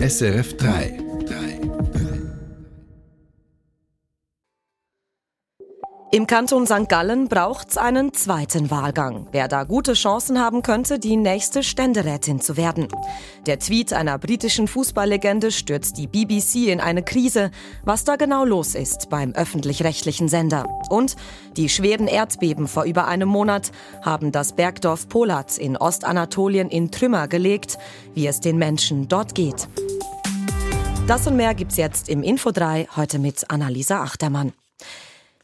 SRF 3. Kanton St. Gallen braucht's einen zweiten Wahlgang. Wer da gute Chancen haben könnte, die nächste Ständerätin zu werden. Der Tweet einer britischen Fußballlegende stürzt die BBC in eine Krise. Was da genau los ist beim öffentlich-rechtlichen Sender. Und die schweren Erdbeben vor über einem Monat haben das Bergdorf Polat in Ostanatolien in Trümmer gelegt, wie es den Menschen dort geht. Das und mehr gibt's jetzt im Info 3, heute mit Annalisa Achtermann.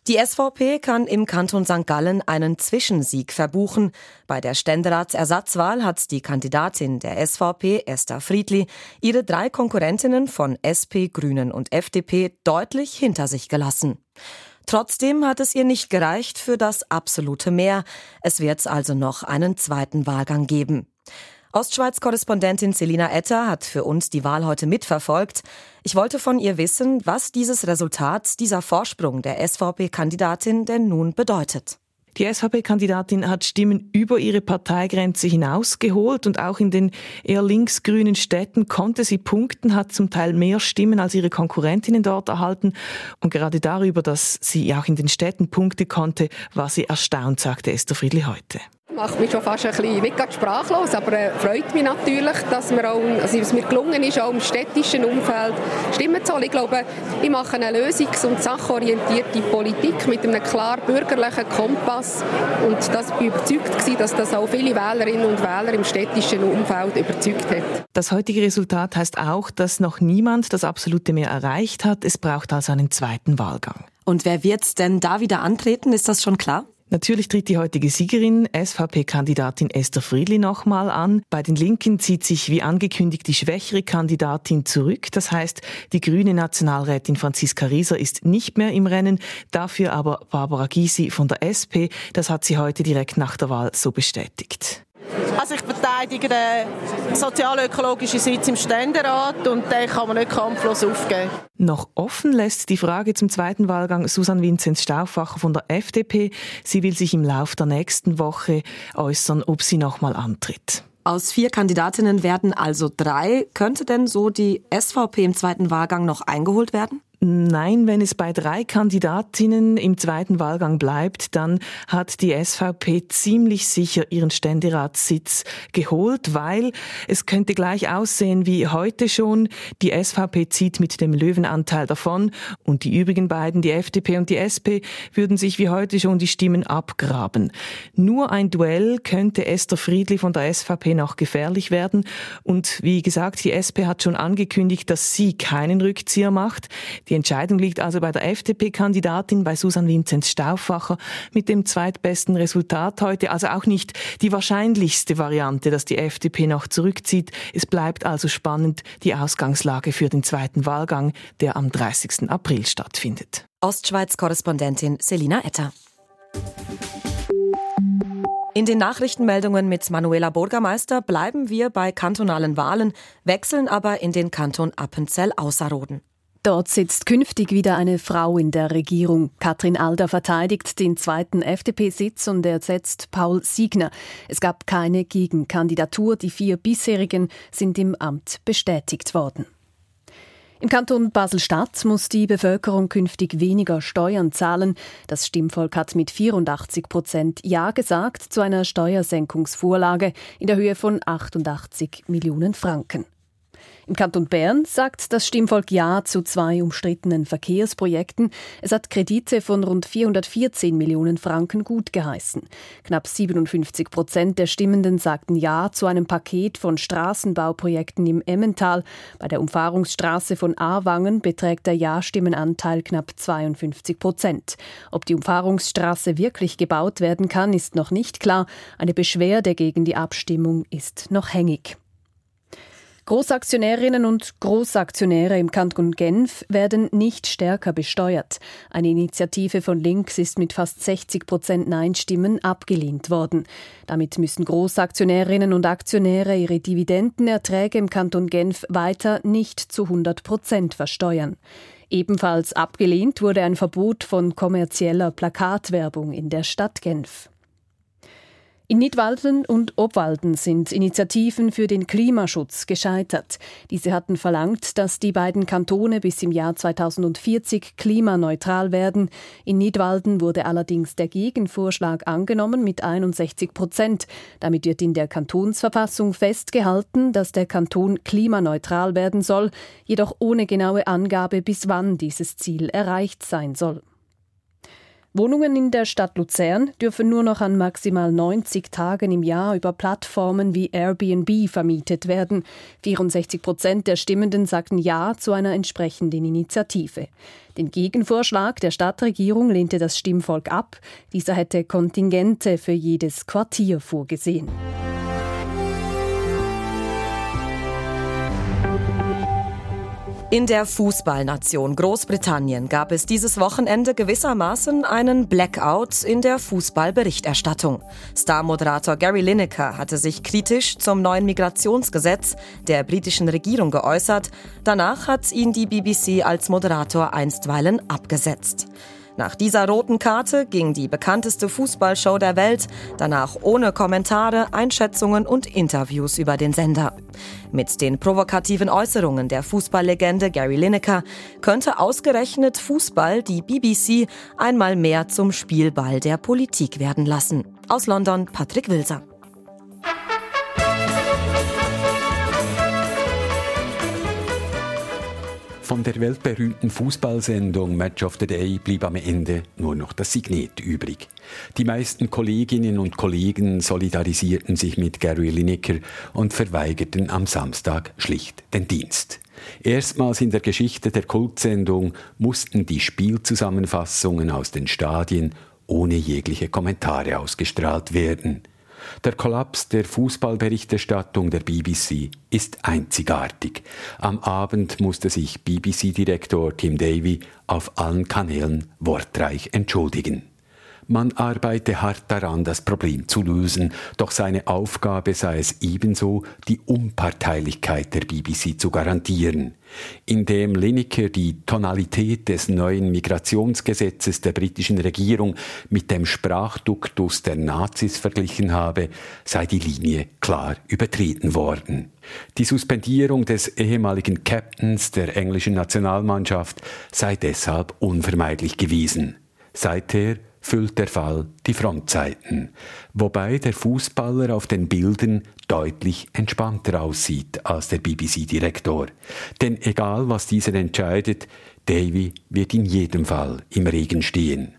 Die SVP kann im Kanton St. Gallen einen Zwischensieg verbuchen. Bei der Ständeratsersatzwahl hat die Kandidatin der SVP, Esther Friedli, ihre drei Konkurrentinnen von SP, Grünen und FDP deutlich hinter sich gelassen. Trotzdem hat es ihr nicht gereicht für das absolute Mehr. Es wird also noch einen zweiten Wahlgang geben. Ostschweiz-Korrespondentin Selina Etter hat für uns die Wahl heute mitverfolgt. Ich wollte von ihr wissen, was dieses Resultat, dieser Vorsprung der SVP-Kandidatin denn nun bedeutet. Die SVP-Kandidatin hat Stimmen über ihre Parteigrenze hinausgeholt und auch in den eher linksgrünen Städten konnte sie punkten, hat zum Teil mehr Stimmen als ihre Konkurrentinnen dort erhalten. Und gerade darüber, dass sie auch in den Städten Punkte konnte, war sie erstaunt, sagte Esther Friedli heute macht mich schon fast ein bisschen nicht sprachlos, aber äh, freut mich natürlich, dass, mir auch, also, es mir gelungen ist, auch im städtischen Umfeld Stimmen zu holen. Ich glaube, ich mache eine lösungs- und sachorientierte Politik mit einem klar bürgerlichen Kompass und das bin überzeugt gewesen, dass das auch viele Wählerinnen und Wähler im städtischen Umfeld überzeugt hat. Das heutige Resultat heißt auch, dass noch niemand das absolute Mehr erreicht hat. Es braucht also einen zweiten Wahlgang. Und wer wird denn da wieder antreten? Ist das schon klar? Natürlich tritt die heutige Siegerin, SVP-Kandidatin Esther Friedli, nochmal an. Bei den Linken zieht sich wie angekündigt die schwächere Kandidatin zurück. Das heißt, die grüne Nationalrätin Franziska Rieser ist nicht mehr im Rennen, dafür aber Barbara Gysi von der SP. Das hat sie heute direkt nach der Wahl so bestätigt. Also ich verteidige den sozial-ökologischen Sitz im Ständerat und den kann man nicht kampflos aufgeben. Noch offen lässt die Frage zum zweiten Wahlgang Susan Vinzenz Stauffacher von der FDP. Sie will sich im Lauf der nächsten Woche äußern, ob sie nochmal antritt. Aus vier Kandidatinnen werden also drei. Könnte denn so die SVP im zweiten Wahlgang noch eingeholt werden? Nein, wenn es bei drei Kandidatinnen im zweiten Wahlgang bleibt, dann hat die SVP ziemlich sicher ihren Ständeratssitz geholt, weil es könnte gleich aussehen wie heute schon. Die SVP zieht mit dem Löwenanteil davon und die übrigen beiden, die FDP und die SP, würden sich wie heute schon die Stimmen abgraben. Nur ein Duell könnte Esther Friedli von der SVP noch gefährlich werden und wie gesagt, die SP hat schon angekündigt, dass sie keinen Rückzieher macht. Die Entscheidung liegt also bei der FDP-Kandidatin, bei Susan Vinzenz Stauffacher, mit dem zweitbesten Resultat heute. Also auch nicht die wahrscheinlichste Variante, dass die FDP noch zurückzieht. Es bleibt also spannend die Ausgangslage für den zweiten Wahlgang, der am 30. April stattfindet. Ostschweiz-Korrespondentin Selina Etter. In den Nachrichtenmeldungen mit Manuela Burgermeister bleiben wir bei kantonalen Wahlen, wechseln aber in den Kanton Appenzell-Ausserrhoden. Dort sitzt künftig wieder eine Frau in der Regierung. Katrin Alder verteidigt den zweiten FDP-Sitz und ersetzt Paul Siegner. Es gab keine Gegenkandidatur. Die vier bisherigen sind im Amt bestätigt worden. Im Kanton Basel-Stadt muss die Bevölkerung künftig weniger Steuern zahlen. Das Stimmvolk hat mit 84 Prozent Ja gesagt zu einer Steuersenkungsvorlage in der Höhe von 88 Millionen Franken. Im Kanton Bern sagt das Stimmvolk Ja zu zwei umstrittenen Verkehrsprojekten. Es hat Kredite von rund 414 Millionen Franken gut geheißen. Knapp 57 Prozent der Stimmenden sagten Ja zu einem Paket von Straßenbauprojekten im Emmental. Bei der Umfahrungsstraße von Aarwangen beträgt der Ja-Stimmenanteil knapp 52 Prozent. Ob die Umfahrungsstraße wirklich gebaut werden kann, ist noch nicht klar. Eine Beschwerde gegen die Abstimmung ist noch hängig. Großaktionärinnen und Großaktionäre im Kanton Genf werden nicht stärker besteuert. Eine Initiative von Links ist mit fast 60 Prozent Nein-Stimmen abgelehnt worden. Damit müssen Großaktionärinnen und Aktionäre ihre Dividendenerträge im Kanton Genf weiter nicht zu 100 Prozent versteuern. Ebenfalls abgelehnt wurde ein Verbot von kommerzieller Plakatwerbung in der Stadt Genf. In Nidwalden und Obwalden sind Initiativen für den Klimaschutz gescheitert. Diese hatten verlangt, dass die beiden Kantone bis im Jahr 2040 klimaneutral werden. In Nidwalden wurde allerdings der Gegenvorschlag angenommen mit 61 Prozent. Damit wird in der Kantonsverfassung festgehalten, dass der Kanton klimaneutral werden soll, jedoch ohne genaue Angabe, bis wann dieses Ziel erreicht sein soll. Wohnungen in der Stadt Luzern dürfen nur noch an maximal 90 Tagen im Jahr über Plattformen wie Airbnb vermietet werden. 64 Prozent der Stimmenden sagten Ja zu einer entsprechenden Initiative. Den Gegenvorschlag der Stadtregierung lehnte das Stimmvolk ab. Dieser hätte Kontingente für jedes Quartier vorgesehen. In der Fußballnation Großbritannien gab es dieses Wochenende gewissermaßen einen Blackout in der Fußballberichterstattung. Star-Moderator Gary Lineker hatte sich kritisch zum neuen Migrationsgesetz der britischen Regierung geäußert. Danach hat ihn die BBC als Moderator einstweilen abgesetzt. Nach dieser roten Karte ging die bekannteste Fußballshow der Welt danach ohne Kommentare, Einschätzungen und Interviews über den Sender. Mit den provokativen Äußerungen der Fußballlegende Gary Lineker könnte ausgerechnet Fußball die BBC einmal mehr zum Spielball der Politik werden lassen. Aus London Patrick Wilser. Von der weltberühmten Fußballsendung Match of the Day blieb am Ende nur noch das Signet übrig. Die meisten Kolleginnen und Kollegen solidarisierten sich mit Gary Lineker und verweigerten am Samstag schlicht den Dienst. Erstmals in der Geschichte der Kultsendung mussten die Spielzusammenfassungen aus den Stadien ohne jegliche Kommentare ausgestrahlt werden. Der Kollaps der Fußballberichterstattung der BBC ist einzigartig. Am Abend musste sich BBC-Direktor Tim Davy auf allen Kanälen wortreich entschuldigen. Man arbeite hart daran, das Problem zu lösen, doch seine Aufgabe sei es ebenso, die Unparteilichkeit der BBC zu garantieren. Indem Lineker die Tonalität des neuen Migrationsgesetzes der britischen Regierung mit dem Sprachduktus der Nazis verglichen habe, sei die Linie klar übertreten worden. Die Suspendierung des ehemaligen Captains der englischen Nationalmannschaft sei deshalb unvermeidlich gewesen. Seither füllt der Fall die Frontseiten, wobei der Fußballer auf den Bildern deutlich entspannter aussieht als der BBC-Direktor. Denn egal was dieser entscheidet, Davy wird in jedem Fall im Regen stehen.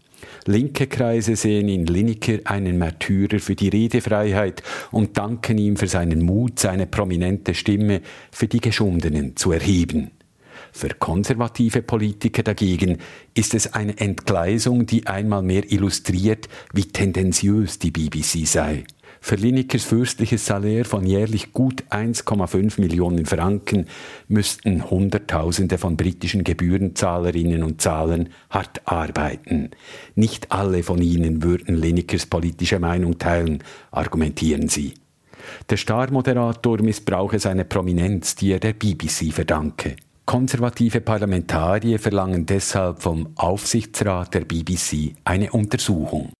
Linke Kreise sehen in Lineker einen Märtyrer für die Redefreiheit und danken ihm für seinen Mut, seine prominente Stimme für die Geschundenen zu erheben. Für konservative Politiker dagegen ist es eine Entgleisung, die einmal mehr illustriert, wie tendenziös die BBC sei. Für Linekers fürstliches Salär von jährlich gut 1,5 Millionen Franken müssten Hunderttausende von britischen Gebührenzahlerinnen und Zahlern hart arbeiten. Nicht alle von ihnen würden Linekers politische Meinung teilen, argumentieren sie. Der Star-Moderator missbrauche seine Prominenz, die er der BBC verdanke. Konservative Parlamentarier verlangen deshalb vom Aufsichtsrat der BBC eine Untersuchung.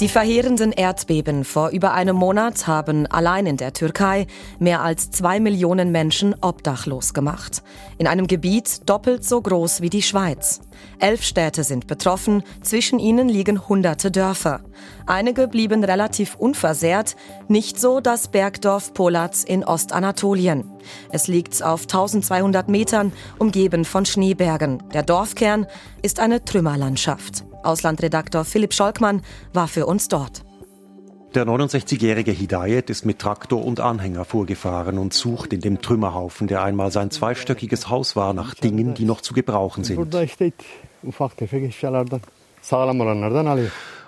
Die verheerenden Erdbeben vor über einem Monat haben allein in der Türkei mehr als zwei Millionen Menschen obdachlos gemacht. In einem Gebiet doppelt so groß wie die Schweiz. Elf Städte sind betroffen, zwischen ihnen liegen hunderte Dörfer. Einige blieben relativ unversehrt, nicht so das Bergdorf Polatz in Ostanatolien. Es liegt auf 1200 Metern, umgeben von Schneebergen. Der Dorfkern ist eine Trümmerlandschaft. Auslandredaktor Philipp Scholkmann war für uns dort. Der 69-jährige Hidayet ist mit Traktor und Anhänger vorgefahren und sucht in dem Trümmerhaufen, der einmal sein zweistöckiges Haus war, nach Dingen, die noch zu gebrauchen sind.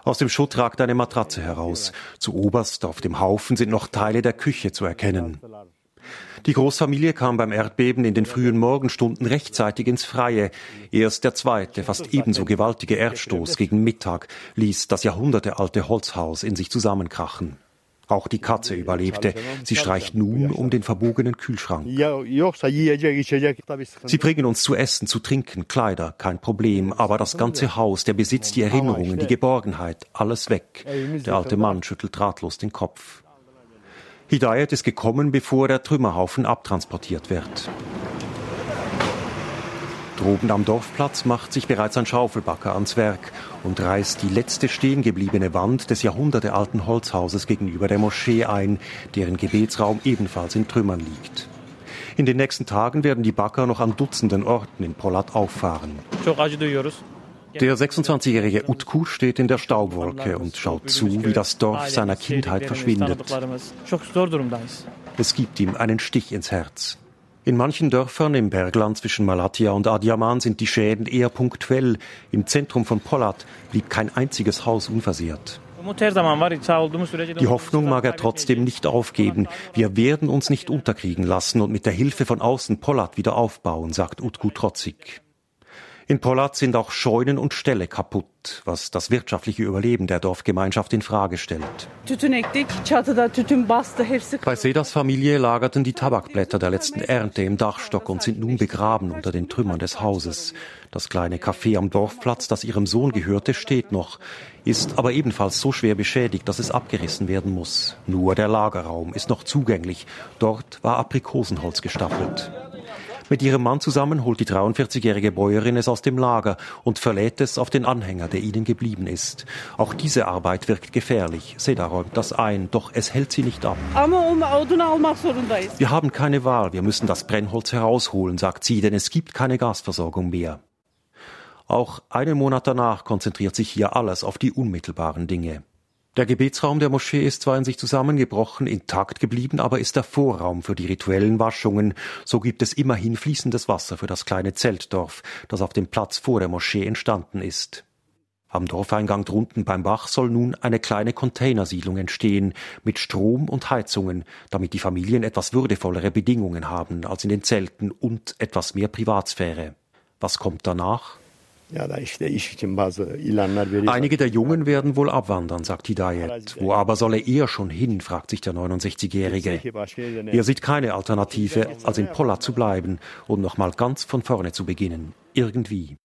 Aus dem Schutt ragt eine Matratze heraus. Zu oberst auf dem Haufen sind noch Teile der Küche zu erkennen. Die Großfamilie kam beim Erdbeben in den frühen Morgenstunden rechtzeitig ins Freie. Erst der zweite, fast ebenso gewaltige Erdstoß gegen Mittag ließ das jahrhundertealte Holzhaus in sich zusammenkrachen. Auch die Katze überlebte. Sie streicht nun um den verbogenen Kühlschrank. Sie bringen uns zu essen, zu trinken, Kleider, kein Problem. Aber das ganze Haus, der Besitz, die Erinnerungen, die Geborgenheit, alles weg. Der alte Mann schüttelt ratlos den Kopf. Hidayat ist gekommen, bevor der Trümmerhaufen abtransportiert wird. Droben am Dorfplatz macht sich bereits ein Schaufelbacker ans Werk und reißt die letzte stehengebliebene Wand des jahrhundertealten Holzhauses gegenüber der Moschee ein, deren Gebetsraum ebenfalls in Trümmern liegt. In den nächsten Tagen werden die Backer noch an Dutzenden Orten in Polat auffahren. Der 26-jährige Utku steht in der Staubwolke und schaut zu, wie das Dorf seiner Kindheit verschwindet. Es gibt ihm einen Stich ins Herz. In manchen Dörfern im Bergland zwischen Malatya und Adiaman sind die Schäden eher punktuell. Im Zentrum von Polat blieb kein einziges Haus unversehrt. Die Hoffnung mag er trotzdem nicht aufgeben. Wir werden uns nicht unterkriegen lassen und mit der Hilfe von außen Polat wieder aufbauen, sagt Utku trotzig. In Polat sind auch Scheunen und Ställe kaputt, was das wirtschaftliche Überleben der Dorfgemeinschaft in Frage stellt. Bei Sedas Familie lagerten die Tabakblätter der letzten Ernte im Dachstock und sind nun begraben unter den Trümmern des Hauses. Das kleine Café am Dorfplatz, das ihrem Sohn gehörte, steht noch, ist aber ebenfalls so schwer beschädigt, dass es abgerissen werden muss. Nur der Lagerraum ist noch zugänglich. Dort war Aprikosenholz gestapelt. Mit ihrem Mann zusammen holt die 43-jährige Bäuerin es aus dem Lager und verlädt es auf den Anhänger, der ihnen geblieben ist. Auch diese Arbeit wirkt gefährlich. Seda räumt das ein, doch es hält sie nicht ab. Wir haben keine Wahl, wir müssen das Brennholz herausholen, sagt sie, denn es gibt keine Gasversorgung mehr. Auch einen Monat danach konzentriert sich hier alles auf die unmittelbaren Dinge. Der Gebetsraum der Moschee ist zwar in sich zusammengebrochen, intakt geblieben, aber ist der Vorraum für die rituellen Waschungen. So gibt es immerhin fließendes Wasser für das kleine Zeltdorf, das auf dem Platz vor der Moschee entstanden ist. Am Dorfeingang drunten beim Bach soll nun eine kleine Containersiedlung entstehen, mit Strom und Heizungen, damit die Familien etwas würdevollere Bedingungen haben als in den Zelten und etwas mehr Privatsphäre. Was kommt danach? Einige der Jungen werden wohl abwandern, sagt Hidayet. Wo aber soll er eher schon hin, fragt sich der 69-Jährige. Er sieht keine Alternative, als in Polla zu bleiben und nochmal ganz von vorne zu beginnen. Irgendwie.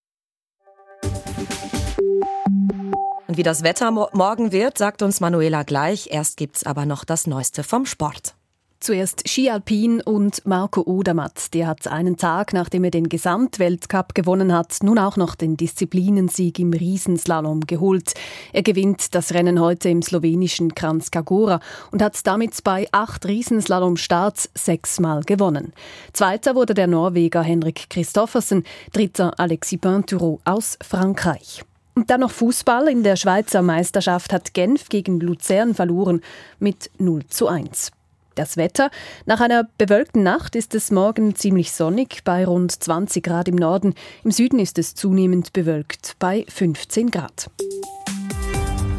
Und wie das Wetter morgen wird, sagt uns Manuela gleich. Erst gibt's aber noch das Neueste vom Sport. Zuerst Ski Alpin und Marco Odermatt. Der hat einen Tag, nachdem er den Gesamtweltcup gewonnen hat, nun auch noch den Disziplinensieg im Riesenslalom geholt. Er gewinnt das Rennen heute im slowenischen Kranjska und hat damit bei acht Riesenslalom-Starts sechsmal gewonnen. Zweiter wurde der Norweger Henrik Christoffersen, dritter Alexis Pinturo aus Frankreich. Und dann noch Fußball. In der Schweizer Meisterschaft hat Genf gegen Luzern verloren mit 0 zu 1. Das Wetter. Nach einer bewölkten Nacht ist es morgen ziemlich sonnig bei rund 20 Grad im Norden. Im Süden ist es zunehmend bewölkt bei 15 Grad.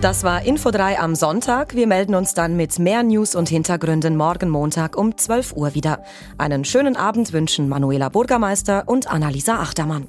Das war Info 3 am Sonntag. Wir melden uns dann mit mehr News und Hintergründen morgen Montag um 12 Uhr wieder. Einen schönen Abend wünschen Manuela Bürgermeister und Annalisa Achtermann.